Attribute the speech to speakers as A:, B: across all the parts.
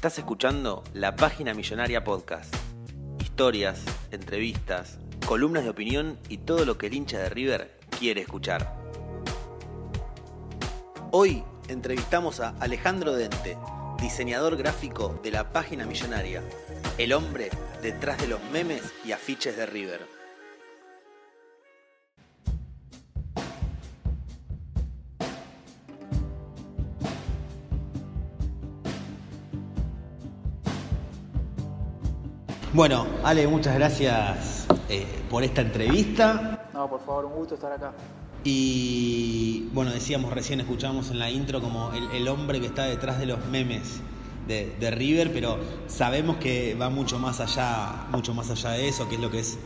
A: Estás escuchando La Página Millonaria Podcast. Historias, entrevistas, columnas de opinión y todo lo que el hincha de River quiere escuchar. Hoy entrevistamos a Alejandro Dente, diseñador gráfico de La Página Millonaria, el hombre detrás de los memes y afiches de River. Bueno, Ale, muchas gracias eh, por esta entrevista.
B: No, por favor, un gusto estar acá.
A: Y bueno, decíamos recién, escuchamos en la intro como el, el hombre que está detrás de los memes de, de River, pero sabemos que va mucho más allá, mucho más allá de eso, que es lo que es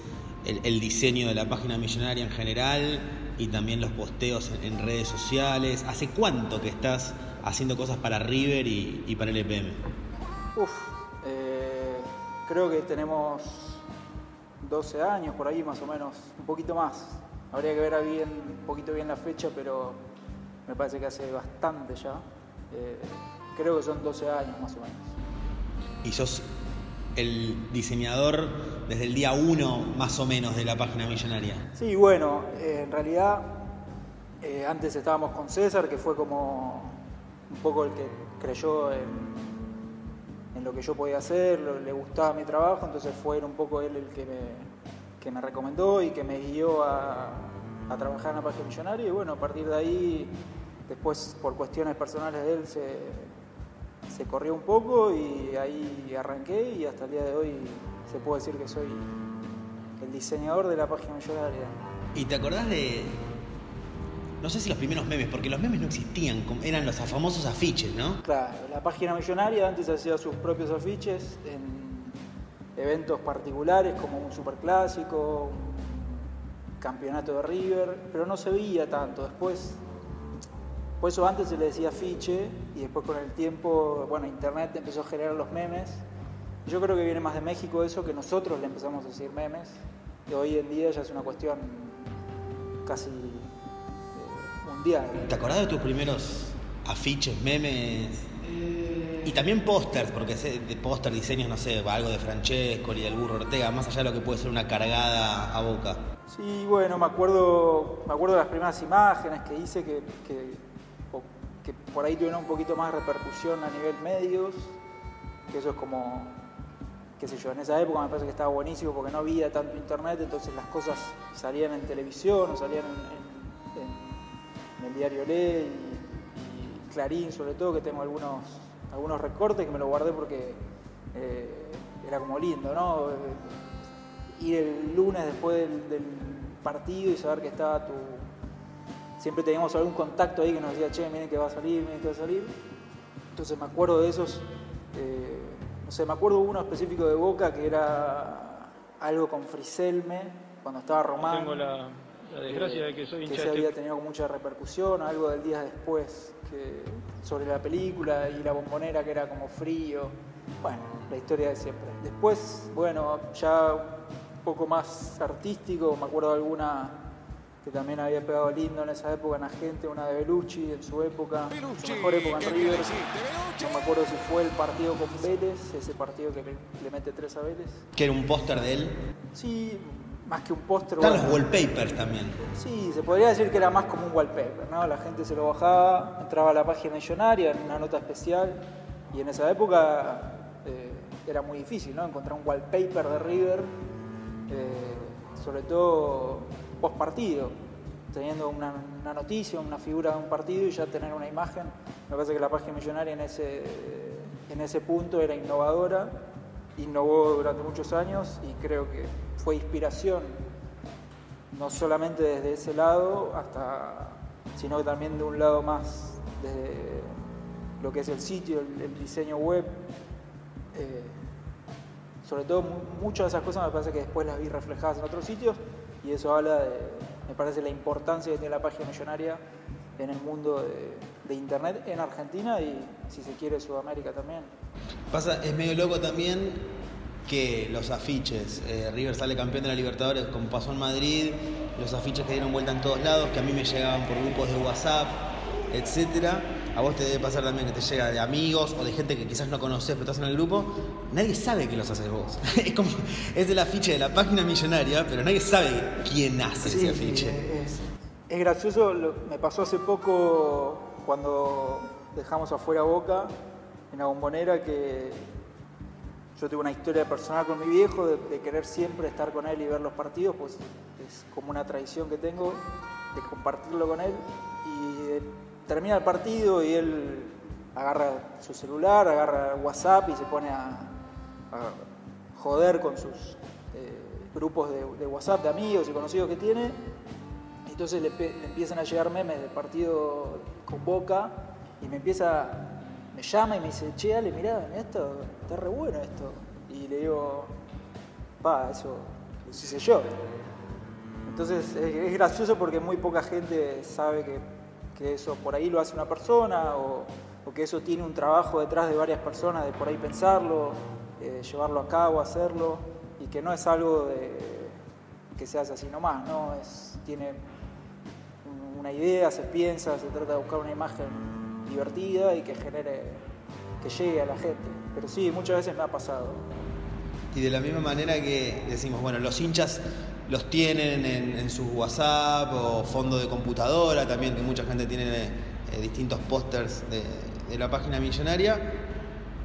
A: el, el diseño de la página millonaria en general y también los posteos en, en redes sociales. ¿Hace cuánto que estás haciendo cosas para River y, y para el EPM?
B: Uf, creo que tenemos 12 años por ahí más o menos, un poquito más. Habría que ver bien, un poquito bien la fecha, pero me parece que hace bastante ya. Eh, creo que son 12 años más o menos.
A: Y sos el diseñador desde el día uno más o menos de la página millonaria.
B: Sí, bueno, eh, en realidad eh, antes estábamos con César, que fue como un poco el que creyó en, en lo que yo podía hacer, le gustaba mi trabajo, entonces fue un poco él el que me, que me recomendó y que me guió a, a trabajar en la página millonaria y bueno, a partir de ahí, después por cuestiones personales de él se, se corrió un poco y ahí arranqué y hasta el día de hoy se puede decir que soy el diseñador de la página millonaria.
A: ¿Y te acordás de.? No sé si los primeros memes, porque los memes no existían, eran los famosos afiches, ¿no?
B: Claro, la página millonaria antes hacía sus propios afiches en eventos particulares como un superclásico, un campeonato de River, pero no se veía tanto. Después, por eso antes se le decía afiche y después con el tiempo, bueno, internet empezó a generar los memes. Yo creo que viene más de México eso que nosotros le empezamos a decir memes, que hoy en día ya es una cuestión casi
A: ¿Te acordás de tus primeros afiches, memes? Y también pósters, porque de póster, diseños, no sé, algo de Francesco y del Burro Ortega, más allá de lo que puede ser una cargada a boca.
B: Sí, bueno, me acuerdo, me acuerdo de las primeras imágenes que hice que, que, o- que por ahí tuvieron un poquito más repercusión a nivel medios, que eso es como, qué sé yo, en esa época me parece que estaba buenísimo porque no había tanto internet, entonces las cosas salían en televisión o salían en, en- en- el diario Le y, y Clarín sobre todo, que tengo algunos, algunos recortes que me lo guardé porque eh, era como lindo, ¿no? Eh, ir el lunes después del, del partido y saber que estaba tu... Siempre teníamos algún contacto ahí que nos decía, che, miren que va a salir, miren que va a salir. Entonces me acuerdo de esos, eh, no sé, me acuerdo uno específico de Boca que era algo con Friselme, cuando estaba Román.
C: La, desgracia de que soy hincha
B: se
C: de
B: había tenido mucha repercusión, algo del día después que, sobre la película y la bombonera que era como frío. Bueno, la historia de siempre. Después, bueno, ya un poco más artístico, me acuerdo de alguna que también había pegado lindo en esa época en la gente, una de Belucci en su época, su mejor época en River. No me acuerdo si fue el partido con Vélez, ese partido que le, le mete tres a Vélez.
A: Que era un póster de él.
B: Sí, más que un póster.
A: Están
B: bueno,
A: los wallpapers también.
B: Sí, se podría decir que era más como un wallpaper, ¿no? La gente se lo bajaba, entraba a la página millonaria en una nota especial y en esa época eh, era muy difícil, ¿no? Encontrar un wallpaper de River, eh, sobre todo post partido, teniendo una, una noticia, una figura de un partido y ya tener una imagen. Me parece que la página millonaria en ese, en ese punto era innovadora, innovó durante muchos años y creo que fue inspiración no solamente desde ese lado, hasta, sino también de un lado más de lo que es el sitio, el, diseño web. Eh, sobre todo mu- muchas de esas cosas me parece que después las vi reflejadas en otros sitios y eso habla de, me parece, la importancia que tiene la página millonaria en el mundo de, de Internet en Argentina y, si se quiere, Sudamérica también.
A: Pasa, es medio loco también que los afiches, eh, River sale campeón de la Libertadores como pasó en Madrid, los afiches que dieron vuelta en todos lados, que a mí me llegaban por grupos de WhatsApp, etcétera. A vos te debe pasar también que te llega de amigos o de gente que quizás no conoces pero estás en el grupo. Nadie sabe que los haces vos. es como, es el afiche de la página millonaria, pero nadie sabe quién hace
B: Sí,
A: ese afiche.
B: Es, gracioso, me pasó hace poco cuando dejamos afuera Boca en la bombonera que yo tuve una historia personal con mi viejo de, querer siempre estar con él y ver los partidos, pues es como una tradición que tengo de compartirlo con él y eh, termina el partido y él agarra su celular, agarra WhatsApp y se pone a, joder con sus eh, grupos de WhatsApp de amigos y conocidos que tiene. Entonces le, empiezan a llegar memes del partido con Boca y me empieza, me llama y me dice, che, Ale, mirá, esto, está re bueno esto. Y le digo, pa, eso lo hice yo. Entonces es, gracioso porque muy poca gente sabe que, que eso por ahí lo hace una persona o, o que eso tiene un trabajo detrás de varias personas de por ahí pensarlo, eh, llevarlo a cabo, hacerlo y que no es algo de, que se hace así nomás, ¿no? Es, tiene una idea, se piensa, se trata de buscar una imagen divertida y que genere, que llegue a la gente. Pero sí, muchas veces me ha pasado.
A: Y de la misma manera que decimos, bueno, los hinchas los tienen en, en sus WhatsApp o fondo de computadora también, que mucha gente tiene eh, distintos pósters de, de la página millonaria.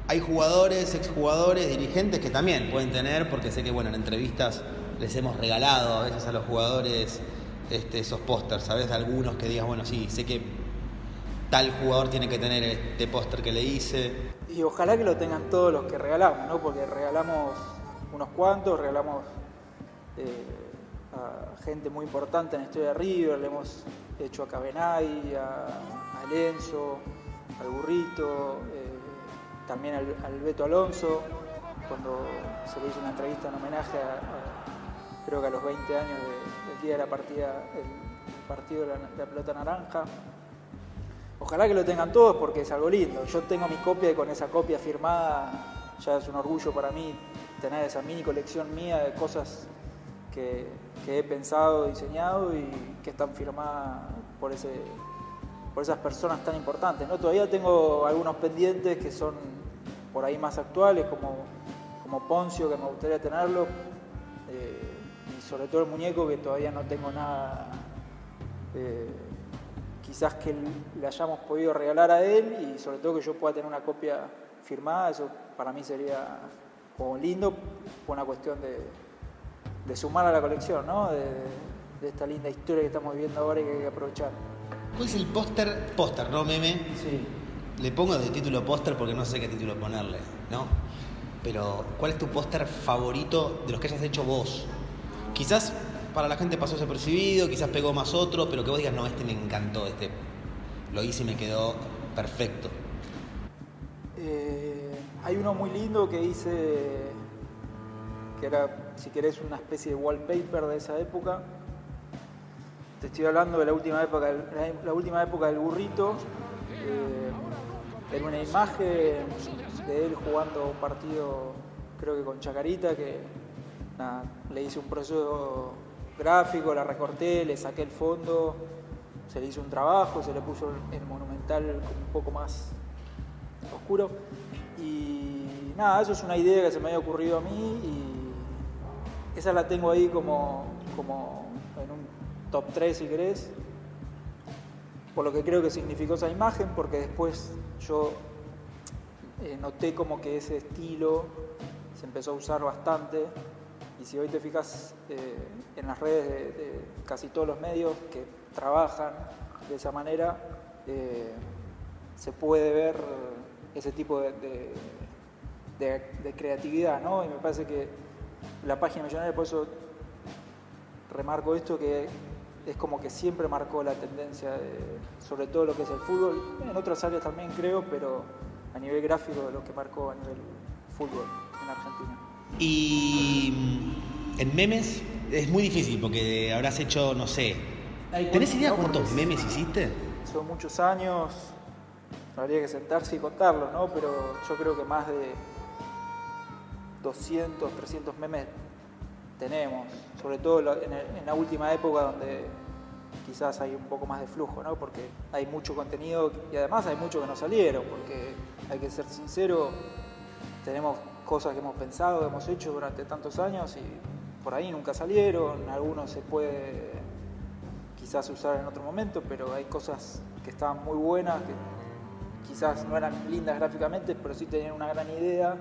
A: Hay jugadores, exjugadores, dirigentes que también pueden tener, porque sé que bueno, en entrevistas les hemos regalado a veces a los jugadores este, esos pósters, ¿sabes? De algunos que digas, bueno, sí, sé que tal jugador tiene que tener este póster que le hice.
B: Y ojalá que lo tengan todos los que regalamos, ¿no? Porque regalamos unos cuantos, regalamos eh, a gente muy importante en la historia de River, le hemos hecho a Cabenay, a, a Lenzo, al Burrito, eh, también al, Beto Alonso, cuando se le hizo una entrevista en homenaje a, creo que a los 20 años de- día la partida, el, partido de la, pelota naranja. Ojalá que lo tengan todos porque es algo lindo. Yo tengo mi copia y con esa copia firmada ya es un orgullo para mí tener esa mini colección mía de cosas que, he pensado, diseñado y que están firmadas por, ese, por esas personas tan importantes. ¿no? Todavía tengo algunos pendientes que son por ahí más actuales, como, como Poncio, que me gustaría tenerlo, sobre todo el muñeco, que todavía no tengo nada. eh, quizás que le hayamos podido regalar a él y sobre todo que yo pueda tener una copia firmada, eso para mí sería como lindo por una cuestión de, de sumar a la colección, ¿no? De, de esta linda historia que estamos viviendo ahora y que hay que aprovechar.
A: ¿Cuál es el póster? Póster, ¿no, meme?
B: Sí.
A: Le pongo de título póster porque no sé qué título ponerle, ¿no? Pero, ¿cuál es tu póster favorito de los que hayas hecho vos? Quizás para la gente pasó desapercibido, quizás pegó más otro, pero que vos digas, no, este me encantó, este lo hice y me quedó perfecto.
B: Eh, hay uno muy lindo que hice, que era, si querés, una especie de wallpaper de esa época. Te estoy hablando de la última época, la, última época del burrito. Eh, era una imagen de él jugando un partido, creo que con Chacarita, que le hice un proceso gráfico, la recorté, le saqué el fondo, se le hizo un trabajo, se le puso el, monumental un poco más oscuro. Y nada, eso es una idea que se me había ocurrido a mí esa la tengo ahí como, como en un top 3 si querés, por lo que creo que significó esa imagen, porque después yo eh, noté como que ese estilo se empezó a usar bastante y si hoy te fijas eh, en las redes de, casi todos los medios que trabajan de esa manera, eh, se puede ver ese tipo de, creatividad, ¿no? Y me parece que la página millonaria, por eso remarco esto, que es como que siempre marcó la tendencia, sobre todo lo que es el fútbol, en otras áreas también creo, pero a nivel gráfico de lo que marcó a nivel fútbol en Argentina.
A: Y mm, en memes es muy difícil porque habrás hecho, no sé, ¿tenés idea cuántos memes hiciste?
B: Son muchos años, habría que sentarse y contarlo, ¿no? Pero yo creo que más de 200, 300 memes tenemos, sobre todo en la última época donde quizás hay un poco más de flujo, ¿no? Porque hay mucho contenido y además hay mucho que no salieron, porque hay que ser sincero, tenemos cosas que hemos pensado, que hemos hecho durante tantos años y por ahí nunca salieron, algunos se puede quizás usar en otro momento, pero hay cosas que estaban muy buenas, que quizás no eran lindas gráficamente, pero sí tenían una gran idea,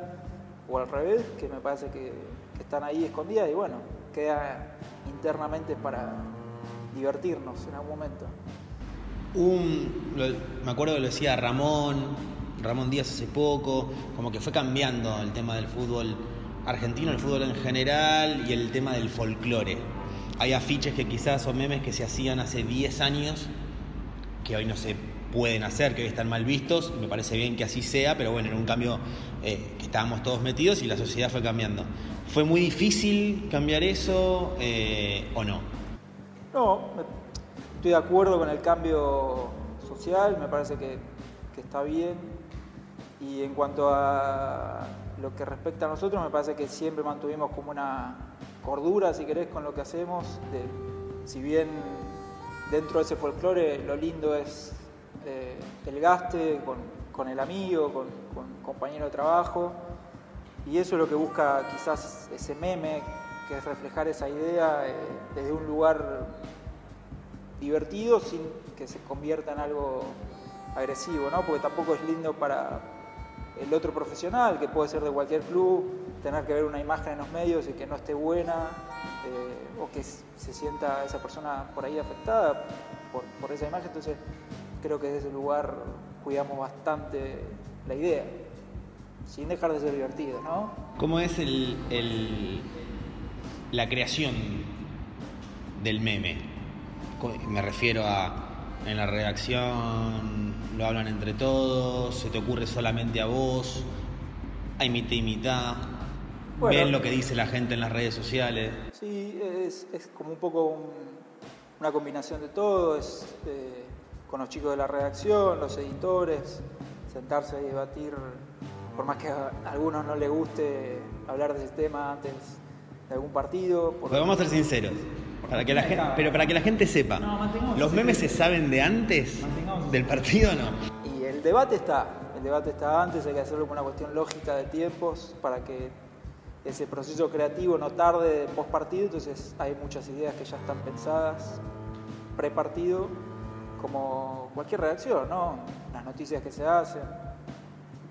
B: o al revés, que me parece que, están ahí escondidas y bueno, queda internamente para, divertirnos en algún momento.
A: Un, me acuerdo que lo decía Ramón, Ramón Díaz hace poco, como que fue cambiando el tema del fútbol argentino, el fútbol en general y el tema del folclore. Hay afiches que quizás son memes que se hacían hace 10 años, que hoy no se pueden hacer, que hoy están mal vistos, me parece bien que así sea, pero bueno, en un cambio eh, que estábamos todos metidos y la sociedad fue cambiando. ¿Fue muy difícil cambiar eso eh, o no?
B: No, estoy de acuerdo con el cambio social, me parece que, está bien. Y en cuanto a lo que respecta a nosotros, me parece que siempre mantuvimos como una cordura, si querés, con lo que hacemos. si bien dentro de ese folclore lo lindo es eh, el gaste con, el amigo, con, con compañero de trabajo. Y eso es lo que busca quizás ese meme que es reflejar esa idea eh, desde un lugar divertido sin que se convierta en algo agresivo, ¿no? Porque tampoco es lindo para el otro profesional, que puede ser de cualquier club, tener que ver una imagen en los medios y que no esté buena, eh, o que se sienta esa persona por ahí afectada por, esa imagen. Entonces, creo que desde ese lugar cuidamos bastante la idea, sin dejar de ser divertido, ¿no?
A: ¿Cómo es el, la creación del meme. Me refiero a en la redacción lo hablan entre todos, se te ocurre solamente a vos, hay mitad y mitad, ven lo que dice la gente en las redes sociales.
B: Sí, es, como un poco una combinación de todo, es eh, con los chicos de la redacción, los editores, sentarse y debatir, por más que a algunos no les guste hablar de ese tema antes de algún partido.
A: Pero vamos a ser sinceros. Para que la gente, pero para que la gente sepa, ¿los memes se saben de antes del partido o no?
B: Y el debate está, el debate está antes, hay que hacerlo con una cuestión lógica de tiempos para que ese proceso creativo no tarde post partido, entonces hay muchas ideas que ya están pensadas pre partido, como cualquier reacción, ¿no? Las noticias que se hacen.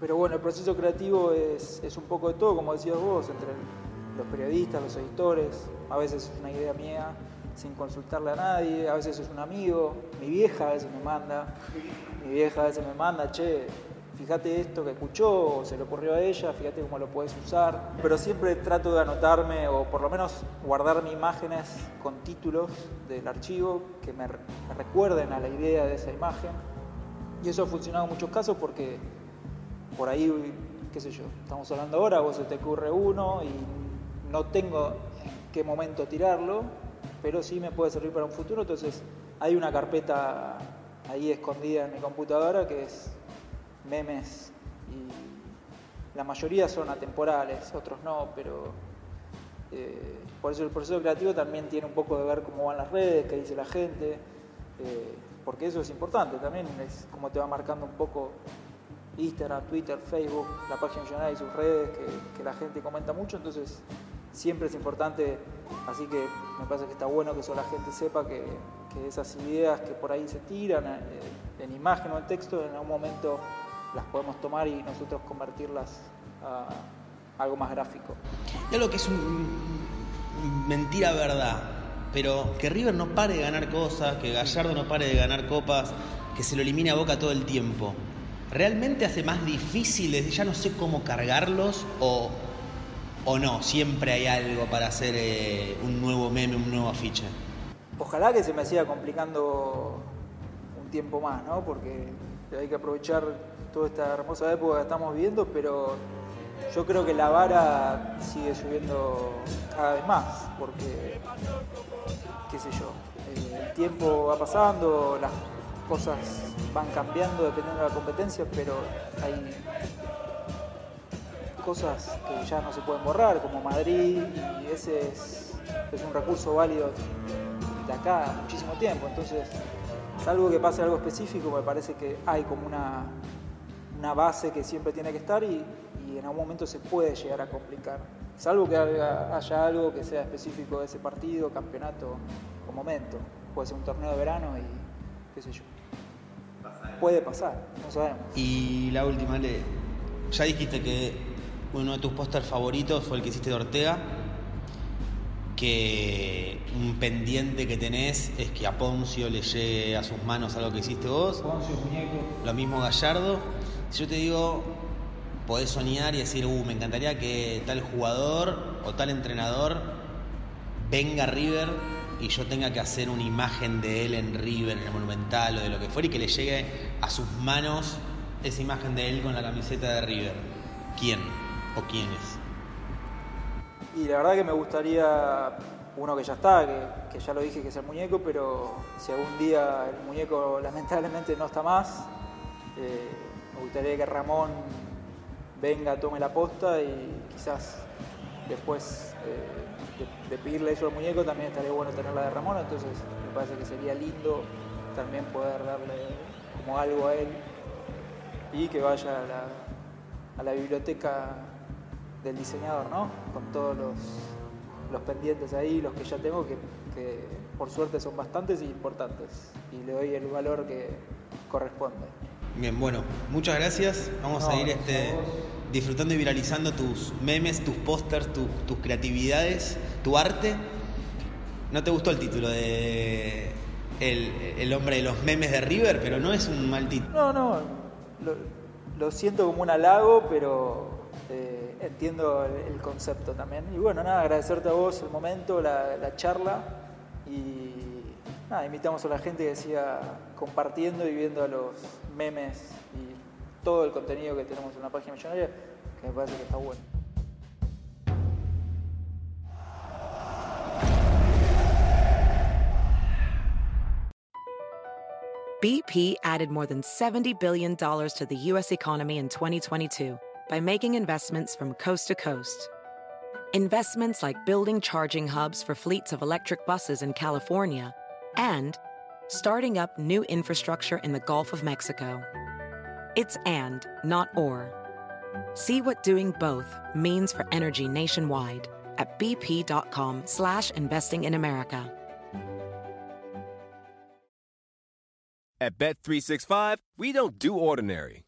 B: Pero bueno, el proceso creativo es, es un poco de todo, como decías vos, entre el los periodistas, los editores, a veces es una idea mía sin consultarle a nadie, a veces es un amigo, mi vieja a veces me manda, mi vieja a veces me manda, che, fíjate esto que escuchó, o se le ocurrió a ella, fíjate cómo lo puedes usar, pero siempre trato de anotarme o por lo menos guardarme imágenes con títulos del archivo que me, me recuerden a la idea de esa imagen. Y eso ha funcionado en muchos casos porque por ahí, qué sé yo, estamos hablando ahora, vos se te ocurre uno y no tengo en qué momento tirarlo, pero sí me puede servir para un futuro. Entonces hay una carpeta ahí escondida en mi computadora que es memes y la mayoría son atemporales, otros no, pero eh, por eso el proceso creativo también tiene un poco de ver cómo van las redes, qué dice la gente, eh, porque eso es importante también, es como te va marcando un poco Instagram, Twitter, Facebook, la página millonaria y sus redes, que la gente comenta mucho, entonces siempre es importante, así que me parece que está bueno que eso la gente sepa que, esas ideas que por ahí se tiran eh, en imagen o en texto, en algún momento las podemos tomar y nosotros convertirlas a algo más gráfico.
A: Y algo que es mentira verdad, pero que River no pare de ganar cosas, que Gallardo no pare de ganar copas, que se lo elimine a Boca todo el tiempo. ¿Realmente hace más difícil, ya no sé cómo cargarlos o, o no? Siempre hay algo para hacer eh, un nuevo meme, un nuevo afiche.
B: Ojalá que se me siga complicando un tiempo más, ¿no? Porque hay que aprovechar toda esta hermosa época que estamos viviendo, pero yo creo que la vara sigue subiendo cada vez más, porque, qué sé yo, el tiempo va pasando, las cosas van cambiando dependiendo de la competencia, pero hay cosas que ya no se pueden borrar, como Madrid, y ese es, un recurso válido de acá muchísimo tiempo. Entonces, salvo que pase algo específico, me parece que hay como una, una base que siempre tiene que estar y, en algún momento se puede llegar a complicar. Salvo que haya, algo que sea específico de ese partido, campeonato o momento. Puede ser un torneo de verano y qué sé yo. Puede pasar, no sabemos.
A: Y la última, Le, ya dijiste que uno de tus pósters favoritos fue el que hiciste de Ortega, que un pendiente que tenés es que a Poncio le llegue a sus manos algo que hiciste vos.
B: Poncio, muñeco.
A: Lo mismo Gallardo. Si yo te digo, podés soñar y decir, uh, me encantaría que tal jugador o tal entrenador venga a River y yo tenga que hacer una imagen de él en River, en el Monumental o de lo que fuera y que le llegue a sus manos esa imagen de él con la camiseta de River. ¿Quién o quiénes?
B: Y la verdad que me gustaría uno que ya está, que, ya lo dije que es el muñeco, pero si algún día el muñeco lamentablemente no está más, eh, me gustaría que Ramón venga, tome la posta y quizás después eh, de, pedirle eso al muñeco también estaría bueno tenerla de Ramón, entonces me parece que sería lindo también poder darle como algo a él y que vaya a la, biblioteca del diseñador, ¿no? Con todos los, pendientes ahí, los que ya tengo, que, que por suerte son bastantes y importantes y le doy el valor que corresponde.
A: Bien, bueno, muchas gracias. Vamos a ir este, disfrutando y viralizando tus memes, tus pósters, tus creatividades, tu arte. ¿No te gustó el título de el, hombre de los memes de River? Pero no es un mal título.
B: No, no. Lo, siento como un halago, pero eh, entiendo el, concepto también. Y bueno, nada, agradecerte a vos el momento, la, la charla y nada, invitamos a la gente que siga compartiendo y viendo los memes y todo el contenido que tenemos en la página millonaria, que me parece que está bueno.
D: BP added more than $70 billion to the U.S. economy in 2022 by making investments from coast to coast. Investments like building charging hubs for fleets of electric buses in California and starting up new infrastructure in the Gulf of Mexico. It's and, not or. See what doing both means for energy nationwide at bp.com slash investing in America.
E: At Bet365, we don't do ordinary.